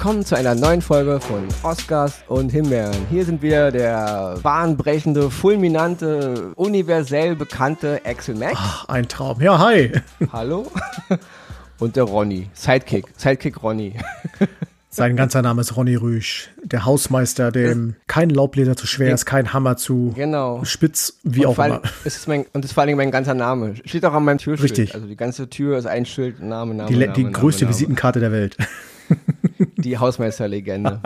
willkommen zu einer neuen Folge von Oscars und Himbeeren. Hier sind wir der bahnbrechende, fulminante, universell bekannte Axel Mac. Ach, ein Traum. Ja, hi. Hallo. Und der Ronny. Sidekick. Sidekick Ronny. Sein ganzer Name ist Ronny Rüsch, der Hausmeister, dem kein Laubbläser zu schwer ist, kein Hammer zu Genau. spitz, wie und auch immer. Ist es mein, und das ist vor allem mein ganzer Name. Steht auch an meinem Türschild. Richtig. Also die ganze Tür ist ein Schild, Name, Name, Die, Name, die Name, größte Name. Visitenkarte der Welt. Die Hausmeisterlegende.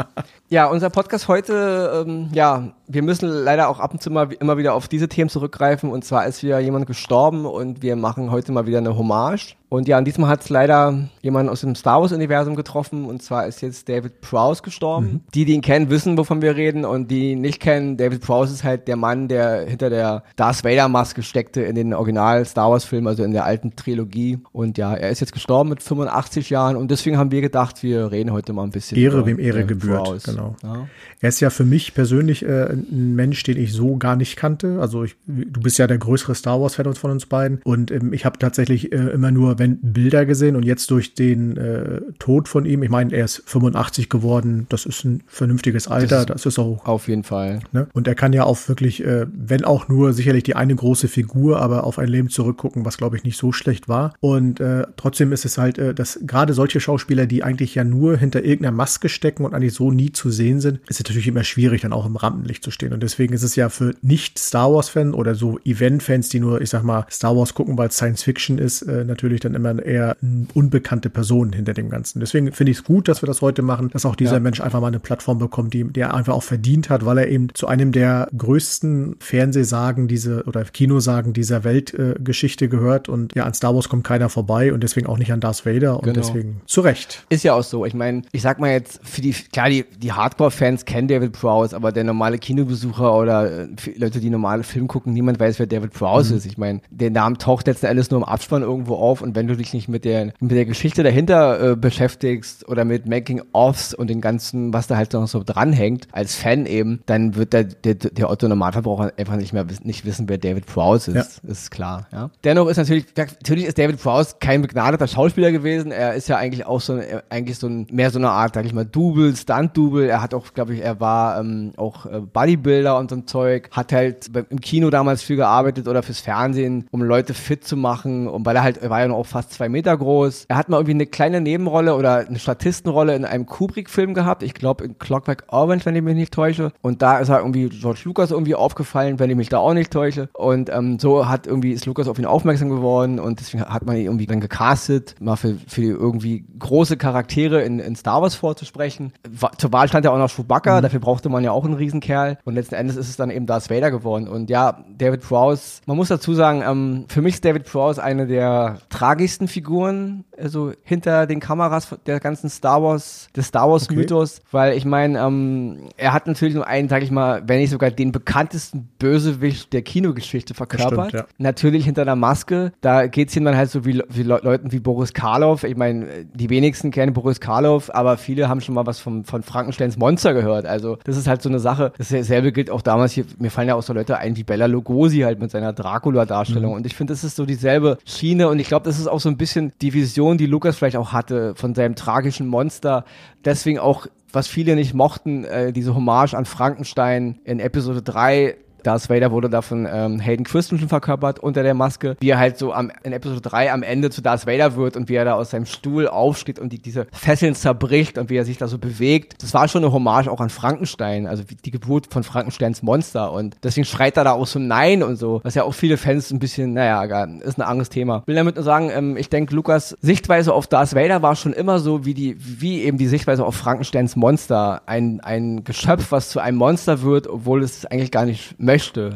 ja, unser Podcast heute, ähm, ja, wir müssen leider auch ab und zu mal immer wieder auf diese Themen zurückgreifen. Und zwar ist wieder jemand gestorben und wir machen heute mal wieder eine Hommage. Und ja, und diesmal hat es leider jemand aus dem Star Wars-Universum getroffen. Und zwar ist jetzt David Prowse gestorben. Die, die ihn kennen, wissen, wovon wir reden. Und die ihn nicht kennen, David Prowse ist halt der Mann, der hinter der Darth Vader-Maske steckte in den Original-Star Wars-Filmen, also in der alten Trilogie. Und ja, er ist jetzt gestorben mit 85 Jahren. Und deswegen haben wir gedacht, wir reden heute mal ein bisschen Ehre, über wem Ehre gebührt. Prowse. Genau. Ja. Er ist ja für mich persönlich äh, ein Mensch, den ich so gar nicht kannte. Also ich, du bist ja der größere Star Wars-Fan von uns beiden. Und ähm, ich habe tatsächlich äh, immer nur wenn, Bilder gesehen und jetzt durch den äh, Tod von ihm, ich meine, er ist 85 geworden, das ist ein vernünftiges Alter, das ist, auch Auf jeden Fall. Ne? Und er kann ja auch wirklich, äh, wenn auch nur sicherlich die eine große Figur, aber auf ein Leben zurückgucken, was glaube ich nicht so schlecht war. Und äh, trotzdem ist es halt, äh, dass gerade solche Schauspieler, die eigentlich ja nur hinter irgendeiner Maske stecken und eigentlich so nie zu sehen sind, ist es natürlich immer schwierig, dann auch im Rampenlicht zu stehen. Und deswegen ist es ja für nicht-Star Wars-Fans oder so Event-Fans, die nur, ich sag mal, Star Wars gucken, weil es Science Fiction ist, äh, natürlich dann immer eher eine unbekannte Person hinter dem Ganzen. Deswegen finde ich es gut, dass wir das heute machen, dass auch dieser Ja. Mensch einfach mal eine Plattform bekommt, die der einfach auch verdient hat, weil er eben zu einem der größten Fernsehsagen diese oder Kinosagen dieser Weltgeschichte äh, gehört und ja, an Star Wars kommt keiner vorbei und deswegen auch nicht an Darth Vader und Genau. deswegen zu Recht. Ist ja auch so. Ich meine, ich sag mal jetzt, für die, klar, die, die Hardcore-Fans kennen David Prowse, aber der normale Kinobesucher oder äh, Leute, die normale Film gucken, niemand weiß, wer David Prowse Mhm. ist. Ich meine, der Name taucht letzten Endes nur im Abspann irgendwo auf und wenn du dich nicht mit der, mit der Geschichte dahinter äh, beschäftigst oder mit Making-Offs und den ganzen, was da halt noch so dranhängt, als Fan eben, dann wird der, der, der Otto Normalverbraucher einfach nicht mehr nicht wissen, wer David Prowse ist. Ist klar, ja. Dennoch ist natürlich, natürlich ist David Prowse kein begnadeter Schauspieler gewesen. Er ist ja eigentlich auch so, ein- äh, eigentlich so ein, mehr so eine Art, sag ich mal, Double, Stunt-Double. Er hat auch, glaube ich, er war ähm, auch äh, Bodybuilder und so ein Zeug. Hat halt im Kino damals viel gearbeitet oder fürs Fernsehen, um Leute fit zu machen. Und weil er halt, er war ja noch auch fast zwei Meter groß. Er hat mal irgendwie eine kleine Nebenrolle oder eine Statistenrolle in einem Kubrick-Film gehabt. Ich glaube in Clockwork Orange, wenn ich mich nicht täusche. Und da ist er irgendwie George Lucas irgendwie aufgefallen, wenn ich mich da auch nicht täusche. Und ähm, so hat irgendwie ist Lucas auf ihn aufmerksam geworden und deswegen hat man ihn irgendwie dann gecastet, mal für, für irgendwie große Charaktere in, in Star Wars vorzusprechen. Zur Wahl stand ja auch noch Chewbacca, dafür brauchte man ja auch einen Riesenkerl. Und letzten Endes ist es dann eben Darth Vader geworden. Und ja, David Prowse, man muss dazu sagen, ähm, für mich ist David Prowse eine der tragischsten Figuren, also hinter den Kameras der ganzen Star Wars, des Star Wars Okay. Mythos, weil ich meine, ähm, er hat natürlich nur einen, sag ich mal, wenn nicht sogar den bekanntesten Bösewicht der Kinogeschichte verkörpert. ja. Natürlich hinter der Maske, da geht's ihm dann halt so wie, wie Le Leuten wie Boris Karloff. Ich meine, die wenigsten kennen Boris Karloff, aber viele haben schon mal was vom, von Frankensteins Monster gehört. Also das ist halt so eine Sache. Dasselbe gilt auch damals hier, mir fallen ja auch so Leute ein wie Bella Lugosi halt mit seiner Dracula-Darstellung. Und ich finde, das ist so dieselbe Schiene und ich glaube, das ist auch so ein bisschen die Vision, die Lukas vielleicht auch hatte von seinem tragischen Monster. Deswegen auch was viele nicht mochten, äh, diese Hommage an Frankenstein in Episode 3 Darth Vader wurde da von ähm, Hayden Christensen verkörpert unter der Maske, wie er halt so am, in Episode 3 am Ende zu Darth Vader wird und wie er da aus seinem Stuhl aufsteht und die, diese Fesseln zerbricht und wie er sich da so bewegt. Das war schon eine Hommage auch an Frankenstein, also die Geburt von Frankensteins Monster und deswegen schreit er da auch so Nein und so, was ja auch viele Fans ein bisschen, naja, ist ein anderes Thema. Will damit nur sagen, ähm, ich denke, Lukas Sichtweise auf Darth Vader war schon immer so wie die, wie eben die Sichtweise auf Frankensteins Monster. Ein, ein Geschöpf, was zu einem Monster wird, obwohl es eigentlich gar nicht möchte.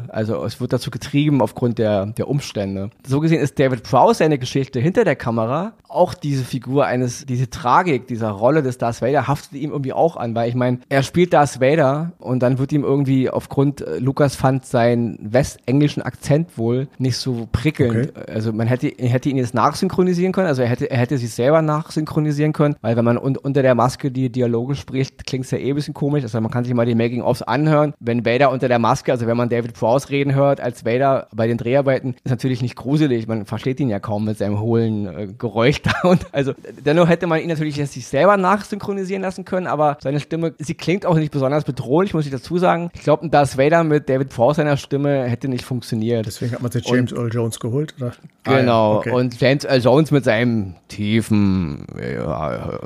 Also es wird dazu getrieben aufgrund der, der Umstände. So gesehen ist David Prowse seine Geschichte hinter der Kamera auch diese Figur eines, diese Tragik dieser Rolle des Darth Vader haftet ihm irgendwie auch an, weil ich meine, er spielt Darth Vader und dann wird ihm irgendwie aufgrund, äh, Lukas fand seinen westenglischen Akzent wohl nicht so prickelnd. Also man hätte, hätte ihn jetzt nachsynchronisieren können, also er hätte, er hätte sich selber nachsynchronisieren können, weil wenn man un unter der Maske die Dialoge spricht, klingt es ja eh ein bisschen komisch. Also man kann sich mal die Making-ofs anhören. Wenn Vader unter der Maske, also wenn man man David Prowse reden hört als Vader bei den Dreharbeiten, ist natürlich nicht gruselig. Man versteht ihn ja kaum mit seinem hohlen äh, Geräusch da. Und also dennoch hätte man ihn natürlich sich selber nachsynchronisieren lassen können, aber seine Stimme, sie klingt auch nicht besonders bedrohlich, muss ich dazu sagen. Ich glaube, Darth Vader mit David Prowse seiner Stimme hätte nicht funktioniert. Deswegen hat man sich James Earl Jones geholt, oder? Genau. Ah, ja. okay. Und James Earl Jones mit seinem tiefen, ja,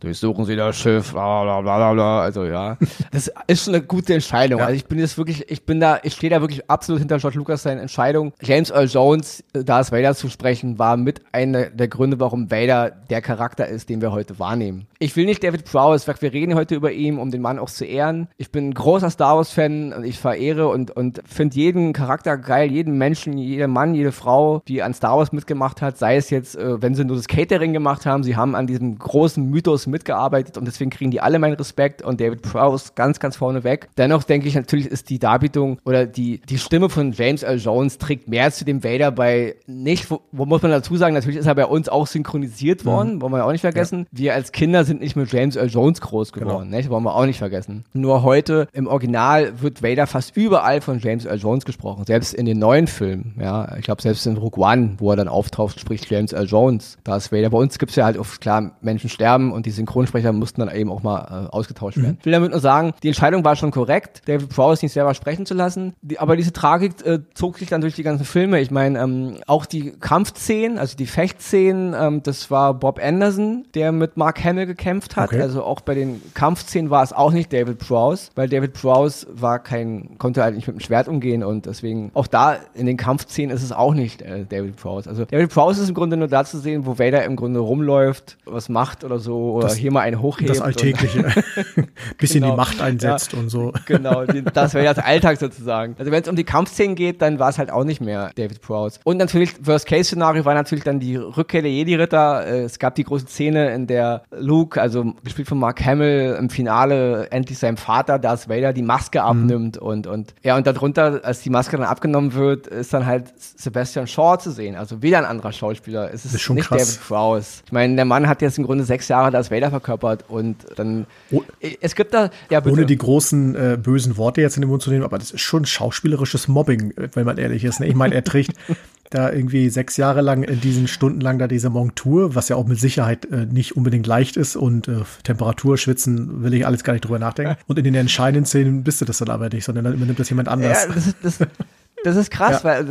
durchsuchen Sie das Schiff, bla bla bla bla. Also ja, das ist schon eine gute Entscheidung. Ja. Also ich bin jetzt wirklich, ich bin da, ich stehe da wirklich absolut hinter George Lucas seine Entscheidung. James Earl Jones, äh, Darth Vader zu sprechen, war mit einer der Gründe, warum Vader der Charakter ist, den wir heute wahrnehmen. Ich will nicht David Prowse, wir reden heute über ihn, um den Mann auch zu ehren. Ich bin ein großer Star Wars Fan und ich verehre und, und finde jeden Charakter geil, jeden Menschen, jeder Mann, jede Frau, die an Star Wars mitgemacht hat, sei es jetzt, äh, wenn sie nur das Catering gemacht haben, sie haben an diesem großen Mythos mitgearbeitet und deswegen kriegen die alle meinen Respekt und David Prowse ganz, ganz vorne weg. Dennoch denke ich natürlich ist die Darbietung oder die, die Stimme von James Earl Jones trägt mehr zu dem Vader bei nicht, wo, wo muss man dazu sagen, natürlich ist er bei uns auch synchronisiert worden, mhm. wollen wir auch nicht vergessen. Ja. Wir als Kinder sind nicht mit James Earl Jones groß geworden, genau. nicht? wollen wir auch nicht vergessen. Nur heute im Original wird Vader fast überall von James Earl Jones gesprochen, selbst in den neuen Filmen, ja. Ich glaube, selbst in Rogue One, wo er dann auftaucht, spricht James Earl Jones. Da ist Vader. Bei uns gibt es ja halt oft, klar, Menschen sterben und die Synchronsprecher mussten dann eben auch mal äh, ausgetauscht mhm. werden. Ich will damit nur sagen, die Entscheidung war schon korrekt, David Prowse nicht selber sprechen zu lassen. Die, aber diese Tragik äh, zog sich dann durch die ganzen Filme. Ich meine, ähm, auch die Kampfszenen, also die Fechtszenen, ähm, das war Bob Anderson, der mit Mark Hamill gekämpft hat. Okay. Also auch bei den Kampfszenen war es auch nicht David Prowse, weil David Prowse war kein, konnte halt nicht mit dem Schwert umgehen und deswegen auch da in den Kampfszenen ist es auch nicht äh, David Prowse. Also David Prowse ist im Grunde nur da zu sehen, wo Vader im Grunde rumläuft, was macht oder so oder das, hier mal einen hochhebt. Das Alltägliche. Bisschen genau. die Macht einsetzt ja, und so. Genau, das wäre das Alltag sozusagen. Also wenn es um die Kampfszenen geht, dann war es halt auch nicht mehr David Prowse. Und natürlich, Worst-Case-Szenario war natürlich dann die Rückkehr der Jedi-Ritter. Äh, es gab die große Szene, in der Luke, also gespielt von Mark Hamill, im Finale endlich seinem Vater, Darth Vader, die Maske mhm. abnimmt mhm. und, und, ja, und darunter, als die Maske dann abgenommen wird, ist dann halt Sebastian Shaw zu sehen. Also wieder ein anderer Schauspieler. Es ist, ist nicht krass. David Prowse. Ich meine, der Mann hat jetzt im Grunde sechs Jahre Darth Vader verkörpert und dann, oh, es gibt da, ja. Ohne die großen äh, bösen Worte jetzt in den Mund zu nehmen, aber das ist schon schauspielerisches Mobbing, wenn man ehrlich ist. Ne? Ich meine, er trägt da irgendwie sechs Jahre lang in diesen Stunden lang da diese Montur, was ja auch mit Sicherheit äh, nicht unbedingt leicht ist und äh, Temperatur, Schwitzen, will ich alles gar nicht drüber nachdenken. Und in den entscheidenden Szenen bist du das dann aber nicht, sondern dann übernimmt das jemand anders. Ja, das, das, das ist krass, ja. weil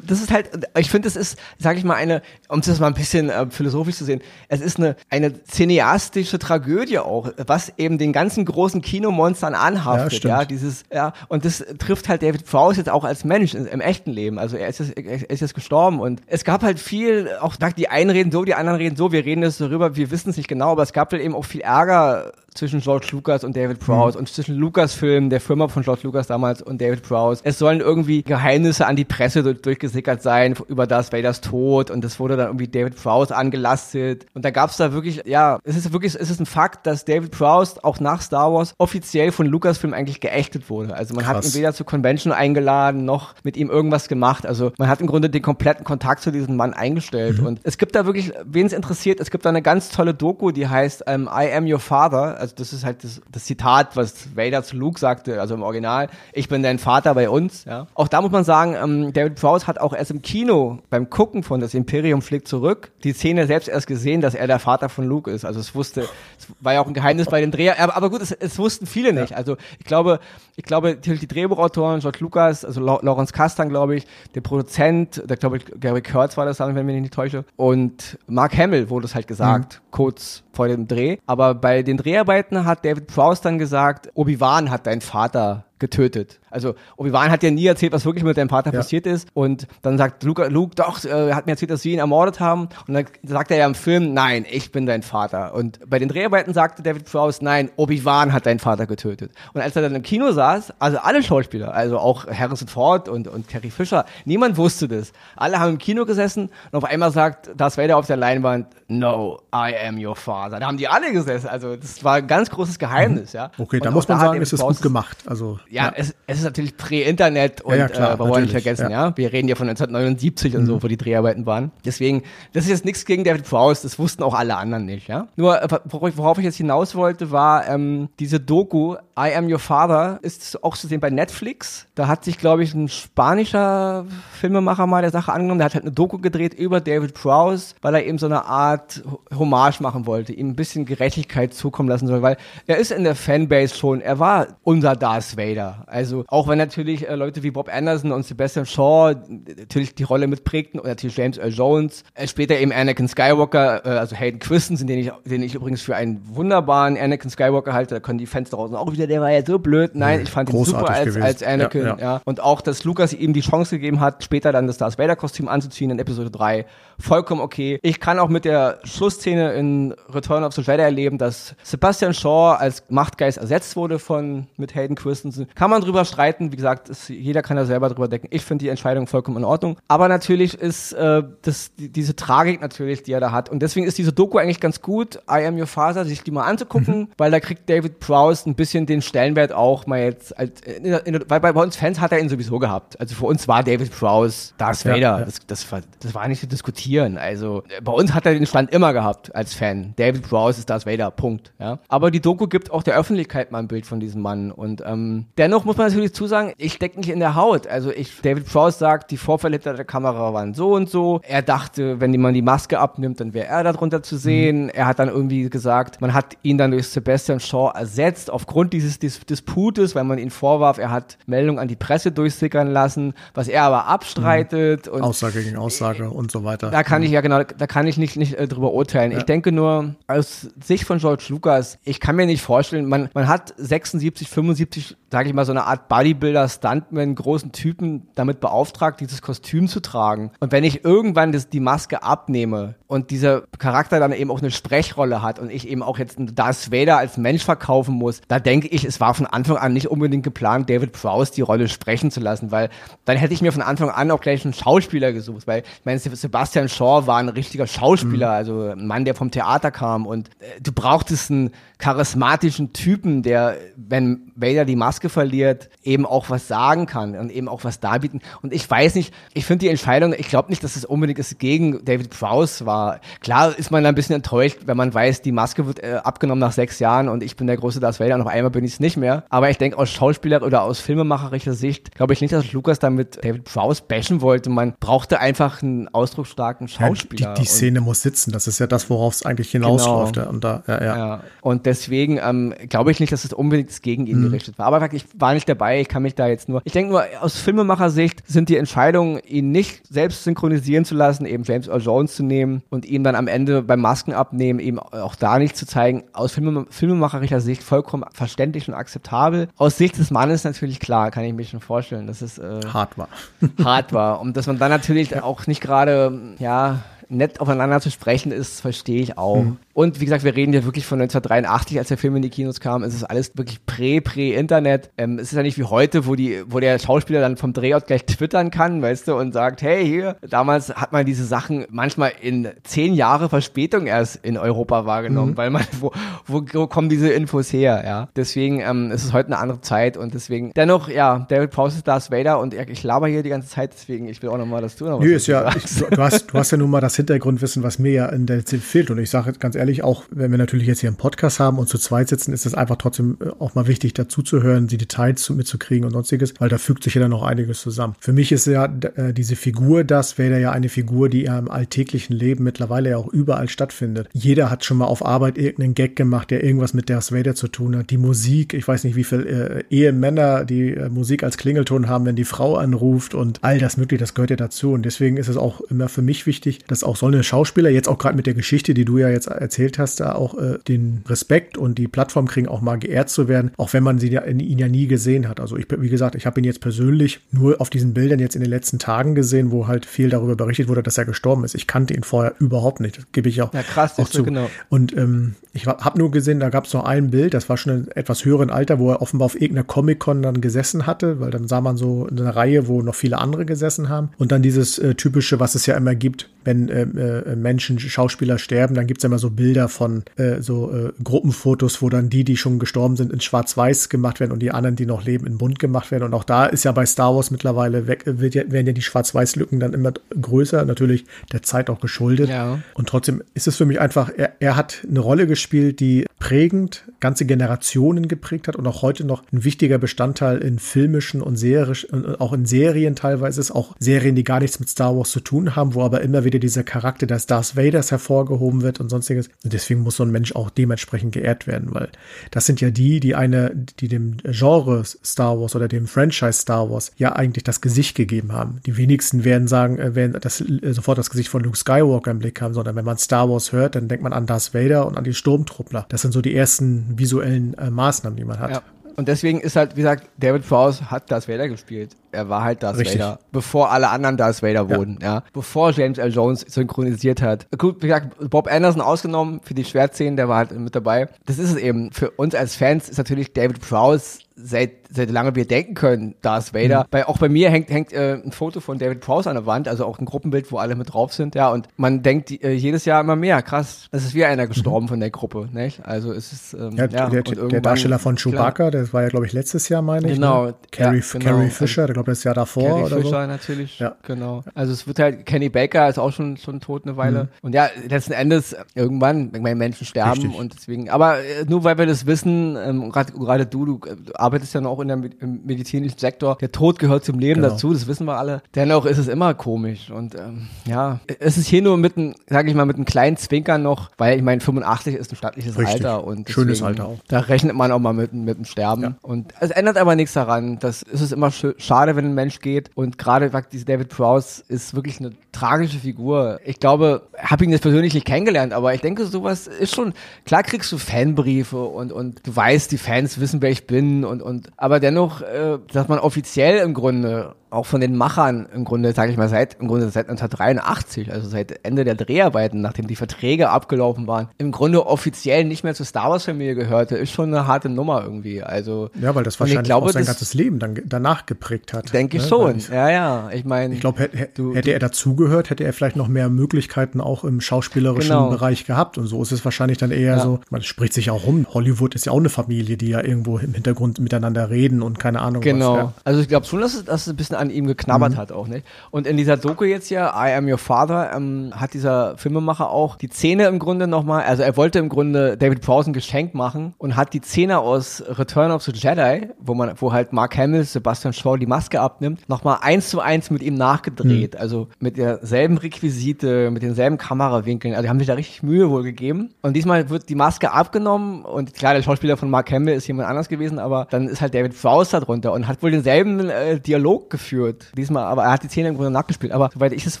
das ist halt, ich finde, das ist, sage ich mal, eine, um das mal ein bisschen äh, philosophisch zu sehen, es ist eine, eine cineastische Tragödie auch, was eben den ganzen großen Kinomonstern anhaftet, ja, ja dieses, ja, und das trifft halt David Prowse jetzt auch als Mensch im, im echten Leben, also er ist, jetzt, er ist jetzt gestorben und es gab halt viel, auch die einen reden so, die anderen reden so, wir reden jetzt darüber, wir wissen es nicht genau, aber es gab halt eben auch viel Ärger zwischen George Lucas und David Prowse mhm. und zwischen Lucasfilm, der Firma von George Lucas damals und David Prowse. Es sollen irgendwie Geheimnisse an die Presse durchgesickert sein über das Vaders Tod und das wurde dann irgendwie David Prowse angelastet und da gab es da wirklich, ja, es ist wirklich, es ist ein Fakt, dass David Prowse auch nach Star Wars offiziell von Lucasfilm eigentlich geächtet wurde. Also man Krass. hat ihn weder zur Convention eingeladen noch mit ihm irgendwas gemacht. Also man hat im Grunde den kompletten Kontakt zu diesem Mann eingestellt mhm. und es gibt da wirklich, wen es interessiert, es gibt da eine ganz tolle Doku, die heißt um, I Am Your Father also das ist halt das, das, Zitat, was Vader zu Luke sagte, also im Original, ich bin dein Vater bei uns. Ja. Auch da muss man sagen, ähm, David Prowse hat auch erst im Kino beim Gucken von Das Imperium fliegt zurück die Szene selbst erst gesehen, dass er der Vater von Luke ist. Also es wusste, es war ja auch ein Geheimnis bei den Dreher, aber, aber gut, es, es wussten viele nicht. Also ich glaube, ich glaube, die Drehbuchautoren, George Lucas, also Lawrence Kastan, glaube ich, der Produzent, der glaube ich, Gary Kurtz war das dann, wenn ich mich nicht täusche, und Mark Hamill wurde es halt gesagt, mhm. kurz vor dem Dreh. Aber bei den Dreharbeiten hat David Prowse dann gesagt, Obi-Wan hat deinen Vater getötet. Also Obi-Wan hat ja nie erzählt, was wirklich mit deinem Vater ja. passiert ist. Und dann sagt Luke, Luke doch, äh, er hat mir erzählt, dass sie ihn ermordet haben. Und dann sagt er ja im Film, nein, ich bin dein Vater. Und bei den Dreharbeiten sagte David Prowse, nein, Obi-Wan hat deinen Vater getötet. Und als er dann im Kino saß, also alle Schauspieler, also auch Harrison Ford und, und Carrie Fisher, niemand wusste das. Alle haben im Kino gesessen und auf einmal sagt Darth Vader auf der Leinwand, no, I am your father. Da haben die alle gesessen. Also das war ein ganz großes Geheimnis, mhm. ja. Okay, und da muss man sagen, es ist gut gemacht. Also ja, ja. Es, es, ist natürlich Prä-Internet und ja, klar, äh, wir wollen nicht vergessen, ja. Wir reden ja von 1979 mhm. und so, mhm. wo die Dreharbeiten waren. Deswegen, das ist jetzt nichts gegen David Prowse, das wussten auch alle anderen nicht, ja. Nur, äh, worauf ich jetzt hinaus wollte, war ähm, diese Doku I Am Your Father ist auch zu sehen bei Netflix. Da hat sich, glaube ich, ein spanischer Filmemacher mal der Sache angenommen. Der hat halt eine Doku gedreht über David Prowse, weil er eben so eine Art Hommage machen wollte, ihm ein bisschen Gerechtigkeit zukommen lassen soll, weil er ist in der Fanbase schon, er war unser Darth Vader. Also auch wenn natürlich äh, Leute wie Bob Anderson und Sebastian Shaw natürlich die Rolle mitprägten und natürlich James Earl Jones, äh, später eben Anakin Skywalker, äh, also Hayden Christensen, den ich, den ich übrigens für einen wunderbaren Anakin Skywalker halte, da können die Fans draußen auch wieder der war ja so blöd. Nein, ich fand ihn super als, als Anakin. Ja, ja. ja, Und auch, dass Lukas ihm die Chance gegeben hat, später dann das Darth Vader-Kostüm anzuziehen in Episode 3. Vollkommen okay. Ich kann auch mit der Schlussszene in Return of the Jedi erleben, dass Sebastian Shaw als Machtgeist ersetzt wurde von mit Hayden Christensen. Kann man drüber streiten. Wie gesagt, ist, jeder kann da selber drüber denken. Ich finde die Entscheidung vollkommen in Ordnung. Aber natürlich ist äh, das, die, diese Tragik natürlich, die er da hat. Und deswegen ist diese Doku eigentlich ganz gut, I Am Your Father, sich die mal anzugucken, mhm. weil da kriegt David Prowse ein bisschen den Stellenwert auch mal jetzt, als, in, in, weil bei uns Fans hat er ihn sowieso gehabt. Also für uns war David Prowse Darth Vader. Ja, ja. Das, das, war, das war nicht zu diskutieren. Also bei uns hat er den Stand immer gehabt als Fan. David Prowse ist Darth Vader, Punkt. Ja. Aber die Doku gibt auch der Öffentlichkeit mal ein Bild von diesem Mann. Und ähm, dennoch muss man natürlich zusagen, ich stecke nicht in der Haut. Also ich, David Prowse sagt, die Vorfälle hinter der Kamera waren so und so. Er dachte, wenn man die Maske abnimmt, dann wäre er darunter zu sehen. Mhm. Er hat dann irgendwie gesagt, man hat ihn dann durch Sebastian Shaw ersetzt aufgrund dieses Dis Disputes, weil man ihn vorwarf, er hat Meldungen an die Presse durchsickern lassen, was er aber abstreitet. Mhm. Und Aussage gegen Aussage äh, und so weiter. Da kann mhm. ich ja genau, da kann ich nicht, nicht äh, drüber urteilen. Ja. Ich denke nur, aus Sicht von George Lucas, ich kann mir nicht vorstellen, man, man hat 76, 75, sage ich mal, so eine Art Bodybuilder, Stuntman, großen Typen damit beauftragt, dieses Kostüm zu tragen. Und wenn ich irgendwann das, die Maske abnehme und dieser Charakter dann eben auch eine Sprechrolle hat und ich eben auch jetzt Darth Vader als Mensch verkaufen muss, da denke ich, es war von Anfang an nicht unbedingt geplant, David Prowse die Rolle sprechen zu lassen, weil dann hätte ich mir von Anfang an auch gleich einen Schauspieler gesucht, weil ich meine, Sebastian Shaw war ein richtiger Schauspieler, mhm. also ein Mann, der vom Theater kam und äh, du brauchtest einen charismatischen Typen, der, wenn Vader die Maske verliert, eben auch was sagen kann und eben auch was darbieten. Und ich weiß nicht, ich finde die Entscheidung, ich glaube nicht, dass es unbedingt ist gegen David Prowse war. Klar ist man ein bisschen enttäuscht, wenn man weiß, die Maske wird äh, abgenommen nach sechs Jahren und ich bin der große Darth Vader, noch einmal bin ich es nicht mehr. Aber ich denke, aus Schauspieler- oder aus filmemacherischer Sicht glaube ich nicht, dass Lukas damit David Prowse bashen wollte. Man brauchte einfach einen ausdrucksstarken Schauspieler. Ja, die, die Szene muss sitzen. Das ist ja das, worauf es eigentlich hinausläuft. Genau. Und, da, ja. ja. und deswegen ähm, glaube ich nicht, dass es unbedingt gegen ihn mhm. gerichtet war. Aber ich war nicht dabei. Ich kann mich da jetzt nur. Ich denke nur, aus Filmemacher-Sicht sind die Entscheidungen, ihn nicht selbst synchronisieren zu lassen, eben James Earl Jones zu nehmen und ihn dann am Ende beim Maskenabnehmen eben auch da nicht zu zeigen, aus Film filmemacherischer Sicht vollkommen verständlich und akzeptabel. Aus Sicht des Mannes natürlich klar, kann ich mir schon vorstellen, dass es äh, hart war. hart war. Und dass man dann natürlich auch nicht gerade, ja, nett aufeinander zu sprechen ist, verstehe ich auch. Mhm. Und wie gesagt, wir reden ja wirklich von 1983, als der Film in die Kinos kam. Es ist alles wirklich prä-prä-Internet. Ähm, es ist ja nicht wie heute, wo die, wo der Schauspieler dann vom Drehort gleich twittern kann, weißt du, und sagt, hey, hier, damals hat man diese Sachen manchmal in zehn Jahre Verspätung erst in Europa wahrgenommen, mhm. weil man, wo, wo, wo, kommen diese Infos her, ja. Deswegen ähm, es ist heute eine andere Zeit und deswegen, dennoch, ja, David Prowse ist Darth Vader und ich laber hier die ganze Zeit, deswegen, ich will auch nochmal, dass du noch was Nö, ist ja, ich, du, hast, du hast ja nun mal das Hintergrundwissen, was mir ja in der Zeit fehlt und ich sage ganz ehrlich, auch wenn wir natürlich jetzt hier einen Podcast haben und zu zweit sitzen, ist es einfach trotzdem äh, auch mal wichtig, dazu zu hören, die Details mitzukriegen und sonstiges, weil da fügt sich ja dann noch einiges zusammen. Für mich ist ja äh, diese Figur, das wäre ja eine Figur, die ja im alltäglichen Leben mittlerweile ja auch überall stattfindet. Jeder hat schon mal auf Arbeit irgendeinen Gag gemacht, der irgendwas mit Darth Vader zu tun hat. Die Musik, ich weiß nicht, wie viele äh, Ehemänner die äh, Musik als Klingelton haben, wenn die Frau anruft und all das mögliche, das gehört ja dazu. Und deswegen ist es auch immer für mich wichtig, dass auch so eine Schauspieler, jetzt auch gerade mit der Geschichte, die du ja jetzt erzählt hast, da auch äh, den Respekt und die Plattform kriegen, auch mal geehrt zu werden, auch wenn man sie ja, ihn ja nie gesehen hat. Also ich, wie gesagt, ich habe ihn jetzt persönlich nur auf diesen Bildern jetzt in den letzten Tagen gesehen, wo halt viel darüber berichtet wurde, dass er gestorben ist. Ich kannte ihn vorher überhaupt nicht. Das gebe ich auch, ja, krass, auch zu. Genau. Und ähm, ich habe nur gesehen, da gab es noch ein Bild, das war schon in etwas höheren Alter, wo er offenbar auf irgendeiner Comic-Con dann gesessen hatte, weil dann sah man so eine Reihe, wo noch viele andere gesessen haben. Und dann dieses äh, typische, was es ja immer gibt, wenn äh, äh, äh, Menschen, Schauspieler sterben, dann gibt's ja immer so Bilder von äh, so äh, Gruppenfotos, wo dann die, die schon gestorben sind, in Schwarz-Weiß gemacht werden und die anderen, die noch leben, in bunt gemacht werden. Und auch da ist ja bei Star Wars mittlerweile weg, wird ja, werden ja die Schwarz-Weiß-Lücken dann immer größer, natürlich der Zeit auch geschuldet. Ja. Und trotzdem ist es für mich einfach, er, er hat eine Rolle gespielt, die prägend ganze Generationen geprägt hat und auch heute noch ein wichtiger Bestandteil in filmischen und serischen, auch in Serien teilweise ist, auch Serien, die gar nichts mit Star Wars zu tun haben, wo aber immer wieder dieser Charakter des Darth Vaders hervorgehoben wird und sonstiges. Und deswegen muss so ein Mensch auch dementsprechend geehrt werden, weil das sind ja die, die eine, die dem Genre Star Wars oder dem Franchise Star Wars ja eigentlich das Gesicht gegeben haben. Die wenigsten werden sagen, äh, werden das, äh, sofort das Gesicht von Luke Skywalker im Blick haben, sondern wenn man Star Wars hört, dann denkt man an Darth Vader und an die Sturmtruppler. Das sind so die ersten visuellen äh, Maßnahmen, die man hat. Ja. Und deswegen ist halt, wie gesagt, David Prowse hat Darth Vader gespielt. Er war halt Darth Richtig. Vader, bevor alle anderen Darth Vader ja. wurden, ja. Bevor James L. Jones synchronisiert hat. Gut, wie gesagt, Bob Anderson ausgenommen für die Schwertszenen, der war halt mit dabei. Das ist es eben. Für uns als Fans ist natürlich David Prowse seit, seit lange wir denken können, Darth Vader. Mhm. Bei, auch bei mir hängt, hängt äh, ein Foto von David Prowse an der Wand, also auch ein Gruppenbild, wo alle mit drauf sind, ja. Und man denkt äh, jedes Jahr immer mehr, krass, es ist wie einer gestorben mhm. von der Gruppe, nicht? Also es ist, ähm, ja, ja der, der, Darsteller von Chewbacca, klar. der war ja, glaube ich, letztes Jahr, meine ich. Genau. Ne? Carrie, ja, genau. Carrie Fisher, der glaube das Jahr davor Carrie oder Fisher so. natürlich, ja. genau. Also es wird halt, Kenny Baker ist auch schon, schon tot eine Weile. Mhm. Und ja, letzten Endes, irgendwann, ich meine, Menschen sterben Richtig. und deswegen, aber äh, nur weil wir das wissen, ähm, gerade du, du äh, arbeitest ja noch in der im medizinischen Sektor. Der Tod gehört zum Leben genau. dazu, das wissen wir alle. Dennoch ist es immer komisch und ähm, ja, es ist hier nur mit einem, sage ich mal, mit einem kleinen Zwinkern noch, weil ich meine, 85 ist ein stattliches Richtig. Alter und deswegen, schönes Alter auch. Da rechnet man auch mal mit, mit dem Sterben ja. und es ändert aber nichts daran. Das ist es immer schade, wenn ein Mensch geht und gerade diese David Prowse ist wirklich eine tragische Figur. Ich glaube, habe ihn jetzt persönlich nicht kennengelernt, aber ich denke, sowas ist schon klar kriegst du Fanbriefe und und du weißt, die Fans wissen, wer ich bin und und aber dennoch äh, dass man offiziell im Grunde auch von den Machern im Grunde, sage ich mal, seit im Grunde seit 1983, also seit Ende der Dreharbeiten, nachdem die Verträge abgelaufen waren, im Grunde offiziell nicht mehr zur Star Wars Familie gehörte, ist schon eine harte Nummer irgendwie. Also ja, weil das wahrscheinlich glaube, auch sein ganzes Leben dann danach geprägt hat. Denke ich ne? schon. Ich, ja, ja. Ich meine, ich glaube, hätte, hätte er dazugehört, hätte er vielleicht noch mehr Möglichkeiten auch im schauspielerischen genau. Bereich gehabt. Und so ist es wahrscheinlich dann eher ja. so. Man spricht sich auch rum. Hollywood ist ja auch eine Familie, die ja irgendwo im Hintergrund miteinander reden und keine Ahnung genau. was. Genau. Ja. Also ich glaube schon, dass es, dass es ein bisschen an ihm geknabbert mhm. hat auch, nicht? Und in dieser Doku jetzt hier, I Am Your Father, ähm, hat dieser Filmemacher auch die Szene im Grunde nochmal, also er wollte im Grunde David Prowse ein Geschenk machen und hat die Szene aus Return of the Jedi, wo man, wo halt Mark Hamill, Sebastian Shaw die Maske abnimmt, nochmal eins zu eins mit ihm nachgedreht. Mhm. Also mit derselben Requisite, mit denselben Kamerawinkeln. Also die haben sich da richtig Mühe wohl gegeben. Und diesmal wird die Maske abgenommen und klar, der Schauspieler von Mark Hamill ist jemand anders gewesen, aber dann ist halt David Prowse da drunter und hat wohl denselben äh, Dialog geführt. Diesmal, aber er hat die Szene Grunde nachgespielt. Aber soweit ich es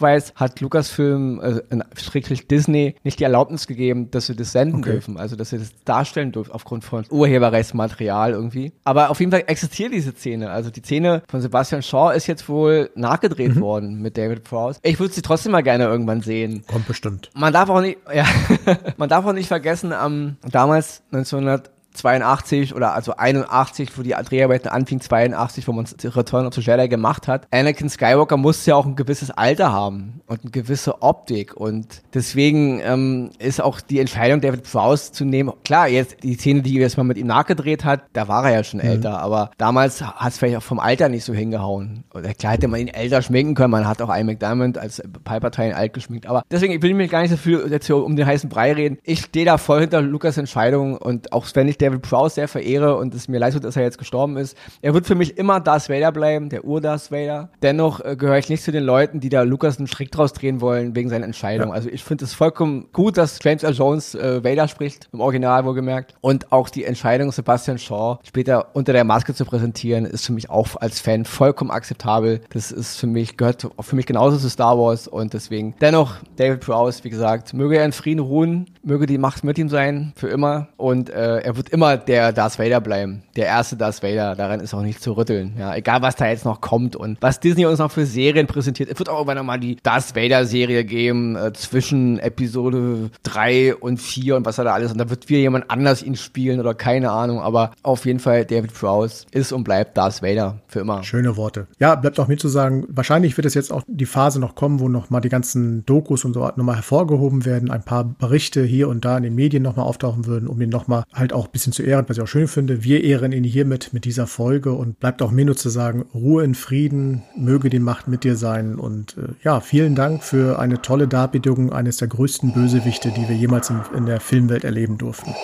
weiß, hat Lucasfilm, äh, schrägstrich Disney, nicht die Erlaubnis gegeben, dass sie das senden okay. dürfen. Also, dass sie das darstellen dürfen aufgrund von Urheberrechtsmaterial irgendwie. Aber auf jeden Fall existiert diese Szene. Also, die Szene von Sebastian Shaw ist jetzt wohl nachgedreht mhm. worden mit David Prowse. Ich würde sie trotzdem mal gerne irgendwann sehen. Kommt bestimmt. Man darf auch nicht, ja, man darf auch nicht vergessen, ähm, damals 1900 82 oder also 81, wo die Dreharbeiten anfing, 82, wo man Return of the Jedi gemacht hat. Anakin Skywalker musste ja auch ein gewisses Alter haben und eine gewisse Optik und deswegen ähm, ist auch die Entscheidung, David Prowse zu nehmen, klar, jetzt die Szene, die jetzt mal mit ihm nachgedreht hat, da war er ja schon mhm. älter, aber damals hat es vielleicht auch vom Alter nicht so hingehauen. Oder klar hätte man ihn älter schminken können, man hat auch Ian McDiarmid als Palpatine alt geschminkt, aber deswegen will ich mich gar nicht so viel jetzt hier um den heißen Brei reden. Ich stehe da voll hinter Lukas Entscheidung und auch wenn ich David Prowse sehr verehre und es mir leid tut, dass er jetzt gestorben ist. Er wird für mich immer Darth Vader bleiben, der Ur-Darth Vader. Dennoch äh, gehöre ich nicht zu den Leuten, die da Lukas einen Strick draus drehen wollen wegen seiner Entscheidung. Ja. Also ich finde es vollkommen gut, dass James L. Jones äh, Vader spricht, im Original wohlgemerkt. Und auch die Entscheidung, Sebastian Shaw später unter der Maske zu präsentieren, ist für mich auch als Fan vollkommen akzeptabel. Das ist für mich, gehört für mich genauso zu Star Wars und deswegen dennoch David Prowse, wie gesagt, möge er in Frieden ruhen, möge die Macht mit ihm sein, für immer. Und äh, er wird immer der Darth Vader bleiben. Der erste Darth Vader. Daran ist auch nicht zu rütteln. Ja, egal was da jetzt noch kommt und was Disney uns noch für Serien präsentiert. Es wird auch irgendwann nochmal die Darth Vader Serie geben, äh, zwischen Episode 3 und 4 und was da alles. Und da wird wieder jemand anders ihn spielen oder keine Ahnung. Aber auf jeden Fall David Prowse ist und bleibt Darth Vader für immer. Schöne Worte. Ja, bleibt auch mir zu sagen, wahrscheinlich wird es jetzt auch die Phase noch kommen, wo noch mal die ganzen Dokus und so nochmal hervorgehoben werden, ein paar Berichte hier und da in den Medien nochmal auftauchen würden, um ihn nochmal halt auch ein bisschen zu ehren, was ich auch schön finde. Wir ehren ihn hiermit mit dieser Folge und bleibt auch mir nur zu sagen, Ruhe in Frieden, möge die Macht mit dir sein. Und äh, ja, vielen Dank für eine tolle Darbietung eines der größten Bösewichte, die wir jemals in, in der Filmwelt erleben durften.